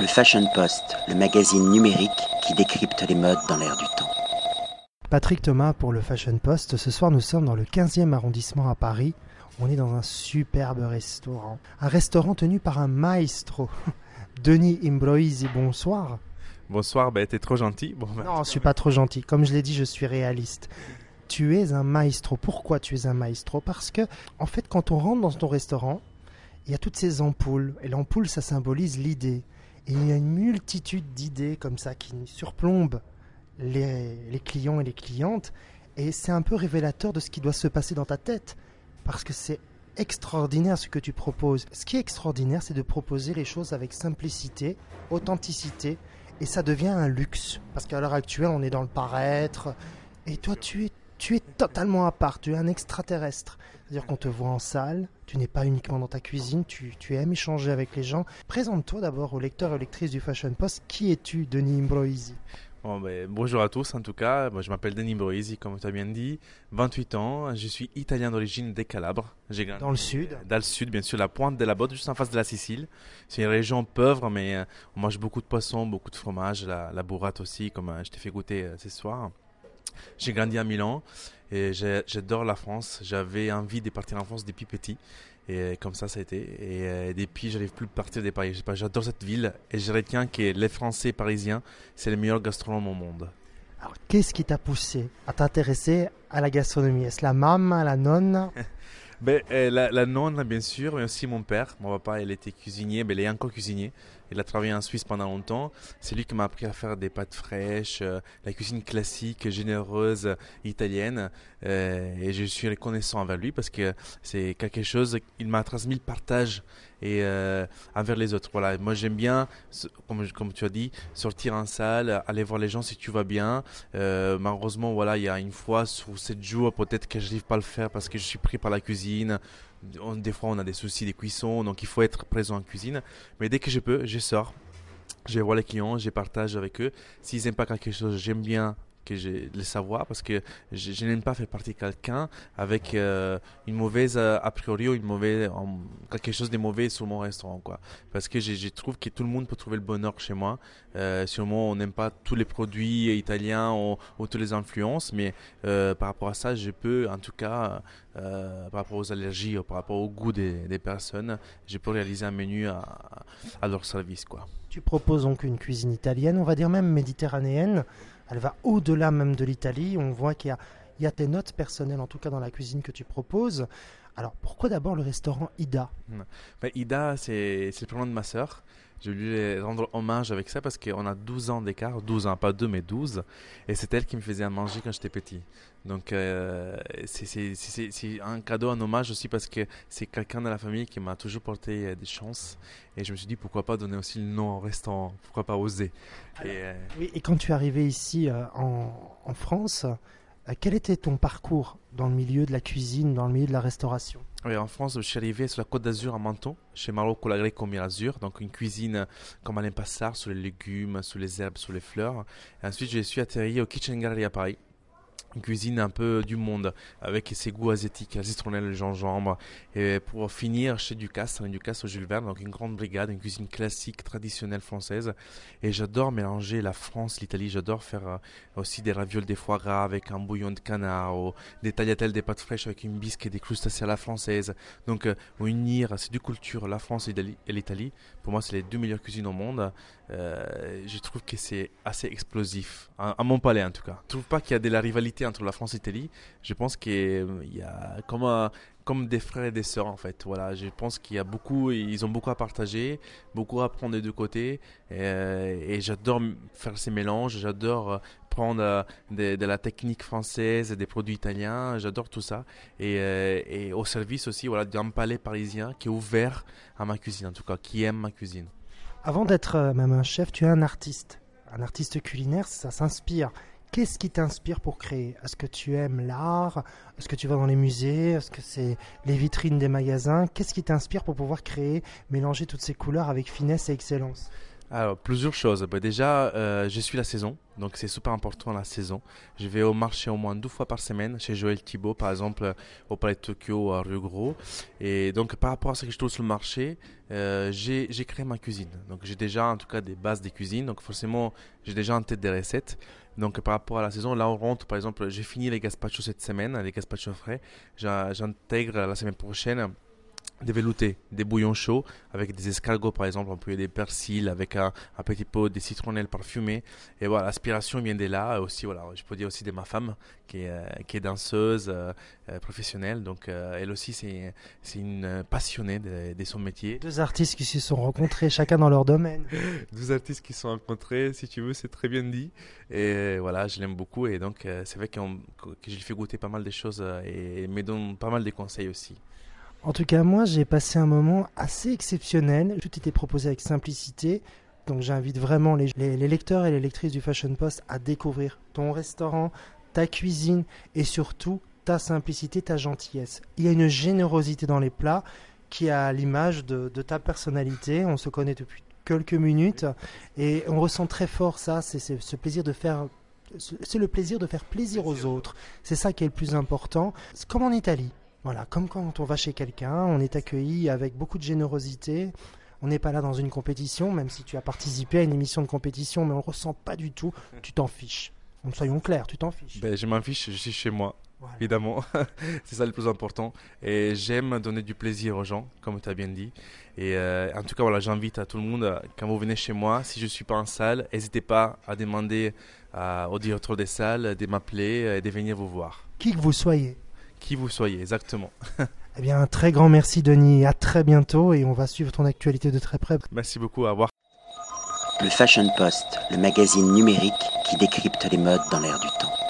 Le Fashion Post, le magazine numérique qui décrypte les modes dans l'air du temps. Patrick Thomas pour le Fashion Post. Ce soir, nous sommes dans le 15e arrondissement à Paris. On est dans un superbe restaurant. Un restaurant tenu par un maestro. Denis Imbroisi, bonsoir. Bonsoir, ben t'es trop gentil. Bon, ben, Non, je suis pas trop gentil. Comme je l'ai dit, je suis réaliste. Tu es un maestro. Pourquoi tu es un maestro? Parce que, en fait, quand on rentre dans ton restaurant, il y a toutes ces ampoules. Et l'ampoule, ça symbolise l'idée. Il y a une multitude d'idées comme ça qui surplombent les, les clients et les clientes. Et c'est un peu révélateur de ce qui doit se passer dans ta tête. Parce que c'est extraordinaire ce que tu proposes. Ce qui est extraordinaire, c'est de proposer les choses avec simplicité, authenticité. Et ça devient un luxe. Parce qu'à l'heure actuelle, on est dans le paraître. Et toi, tu es, tu es totalement à part. Tu es un extraterrestre. C'est-à-dire qu'on te voit en salle. Tu n'es pas uniquement dans ta cuisine. Tu, tu aimes échanger avec les gens. Présente-toi d'abord aux lecteurs et lectrices du Fashion Post. Qui es-tu, Denis Imbroisi? Bon, ben, bonjour à tous en tout cas. Moi, je m'appelle Denis Broisi, comme tu as bien dit. 28 ans. Je suis italien d'origine des Calabres. J'ai grandi Dans le sud. dans le sud, bien sûr, la pointe de la botte, juste en face de la Sicile. C'est une région pauvre, mais euh, on mange beaucoup de poissons, beaucoup de fromage, la, la burrate aussi, comme euh, je t'ai fait goûter euh, ce soir. J'ai grandi à Milan et j'adore la France. J'avais envie de partir en France depuis petit. Et comme ça, ça a été. Et euh, depuis, j'arrive plus à partir de Paris. J'adore cette ville et je retiens que les Français parisiens, c'est les meilleurs gastronomes au monde. Alors, qu'est-ce qui t'a poussé à t'intéresser à la gastronomie? Est-ce la maman, la nonne? Ben, euh, la, la nonne, bien sûr, mais aussi mon père. Mon papa, il était cuisinier, ben, il est encore cuisinier. Il a travaillé en Suisse pendant longtemps. C'est lui qui m'a appris à faire des pâtes fraîches, euh, la cuisine classique, généreuse, euh, italienne. Et je suis reconnaissant envers lui parce que c'est quelque chose, il m'a transmis le partage et euh, envers les autres. Voilà, moi j'aime bien, comme, comme tu as dit, sortir en salle, aller voir les gens si tu vas bien. Euh, malheureusement, voilà, il y a une fois sur sept jours, peut-être que je n'arrive pas à le faire parce que je suis pris par la cuisine. Des fois, on a des soucis de cuisson, donc il faut être présent en cuisine. Mais dès que je peux, je sors. Je vois les clients, je partage avec eux. S'ils n'aiment pas quelque chose, j'aime bien que je le savoir parce que je, n'aime pas faire partie de quelqu'un avec euh, une mauvaise euh, a priori ou une mauvaise quelque chose de mauvais sur mon restaurant quoi. Parce que je, trouve que tout le monde peut trouver le bonheur chez moi. Euh, sûrement on n'aime pas tous les produits italiens ou, ou toutes les influences mais euh, par rapport à ça je peux en tout cas par rapport aux allergies par rapport au goût des, des personnes je peux réaliser un menu à, à leur service quoi. Tu proposes donc une cuisine italienne, on va dire même méditerranéenne. Elle va au-delà même de l'Italie. On voit qu'il y y a tes notes personnelles, en tout cas dans la cuisine que tu proposes. Alors pourquoi d'abord le restaurant Ida? Ida, c'est le prénom de ma sœur. Je lui ai rendre hommage avec ça parce qu'on a 12 ans d'écart, 12 ans, pas 2 mais 12. Et c'est elle qui me faisait à manger quand j'étais petit. Donc euh, c'est- un cadeau, un hommage aussi parce que c'est quelqu'un de la famille qui m'a toujours porté euh, des chances. Et je me suis dit pourquoi pas donner aussi le nom au restaurant, pourquoi pas oser? Et, euh, Oui, et quand tu es arrivé ici euh, en, en France, quel était ton parcours dans le milieu de la cuisine, dans le milieu de la restauration? Oui, en France, je suis arrivé sur la côte d'Azur à Menton, chez Marocco la Greco Mirazur, donc une cuisine comme Alain Passard, sur les légumes, sur les herbes, sur les fleurs. Ensuite, je suis atterri au Kitchen Gallery à Paris. Une cuisine un peu du monde, avec ses goûts asiatiques, la citronnelle, le gingembre. Et pour finir chez Ducasse, Alain Ducasse au Jules Verne, donc une grande brigade, une cuisine classique, traditionnelle française. Et j'adore mélanger la France, l'Italie. J'adore faire euh, aussi des ravioles des foie gras avec un bouillon de canard, des tagliatelles, des pâtes fraîches avec une bisque et des crustacés à la française. Donc, euh, unir ces deux cultures, la France et l'Italie, pour moi, c'est les deux meilleures cuisines au monde. Euh, je trouve que c'est assez explosif, à, à mon palais en tout cas. Je trouve pas qu'il y a de la rivalité entre la France et l'Italie. Je pense qu'il y a comme, comme des frères et des sœurs en fait. Voilà, je pense qu'il y a beaucoup, ils ont beaucoup à partager, beaucoup à apprendre des deux côtés. Et, euh, j'adore faire ces mélanges, j'adore euh, prendre euh, de, la technique française, des produits italiens, j'adore tout ça. Et, euh, et au service aussi voilà, d'un palais parisien qui est ouvert à ma cuisine, en tout cas, qui aime ma cuisine. Avant d'être euh, même un chef, tu es un artiste. Un artiste culinaire, ça s'inspire. Qu'est-ce qui t'inspire pour créer? Est-ce que tu aimes l'art? Est-ce que tu vas dans les musées? Est-ce que c'est les vitrines des magasins? Qu'est-ce qui t'inspire pour pouvoir créer, mélanger toutes ces couleurs avec finesse et excellence? Alors, plusieurs choses. Bah, déjà, euh, je suis la saison, donc c'est super important la saison. Je vais au marché au moins deux fois par semaine, chez Joël Thibault, par exemple, au Palais de Tokyo, à Rio Gros. Et donc, par rapport à ce que je trouve sur le marché, euh, j'ai créé ma cuisine. Donc, j'ai déjà en tout cas des bases des cuisines, donc forcément, j'ai déjà en tête des recettes. Donc, par rapport à la saison, là, on rentre, par exemple, j'ai fini les gazpacho cette semaine, les gazpacho frais. J'intègre la semaine prochaine des veloutés, des bouillons chauds avec des escargots par exemple, on peut des persils avec un, petit peu des citronnelles parfumées. Et voilà, l'aspiration vient de là. Aussi, voilà, je peux dire aussi de ma femme qui est, euh, qui est danseuse euh, euh, professionnelle. Donc elle aussi, c'est, c'est une passionnée de, son métier. Deux artistes qui se sont rencontrés chacun dans leur domaine. Deux artistes qui se sont rencontrés, si tu veux, c'est très bien dit. Et voilà, je l'aime beaucoup. Et donc c'est vrai que je lui fais goûter pas mal de choses et, et me donne pas mal de conseils aussi. En tout cas, moi, j'ai passé un moment assez exceptionnel. Tout était proposé avec simplicité. Donc, j'invite vraiment les, lecteurs et les lectrices du Fashion Post à découvrir ton restaurant, ta cuisine et surtout ta simplicité, ta gentillesse. Il y a une générosité dans les plats qui a l'image de, ta personnalité. On se connaît depuis quelques minutes et on ressent très fort ça. C'est ce plaisir de faire c'est le plaisir de faire plaisir aux autres. C'est ça qui est le plus important. Comme en Italie. Voilà, comme quand on va chez quelqu'un, on est accueilli avec beaucoup de générosité. On n'est pas là dans une compétition, même si tu as participé à une émission de compétition, mais on ne ressent pas du tout. Tu t'en fiches. Donc soyons clairs, tu t'en fiches. Ben, je m'en fiche, je suis chez moi. Évidemment, c'est ça le plus important. Et j'aime donner du plaisir aux gens, comme tu as bien dit. Et euh, en tout cas, voilà, j'invite à tout le monde, quand vous venez chez moi, si je ne suis pas en salle, n'hésitez pas à demander au directeur des salles de m'appeler et de venir vous voir. Qui que vous soyez qui vous soyez, exactement. eh bien, un très grand merci, Denis. À très bientôt et on va suivre ton actualité de très près. Merci beaucoup. À revoir. Le Fashion Post, le magazine numérique qui décrypte les modes dans l'air du temps.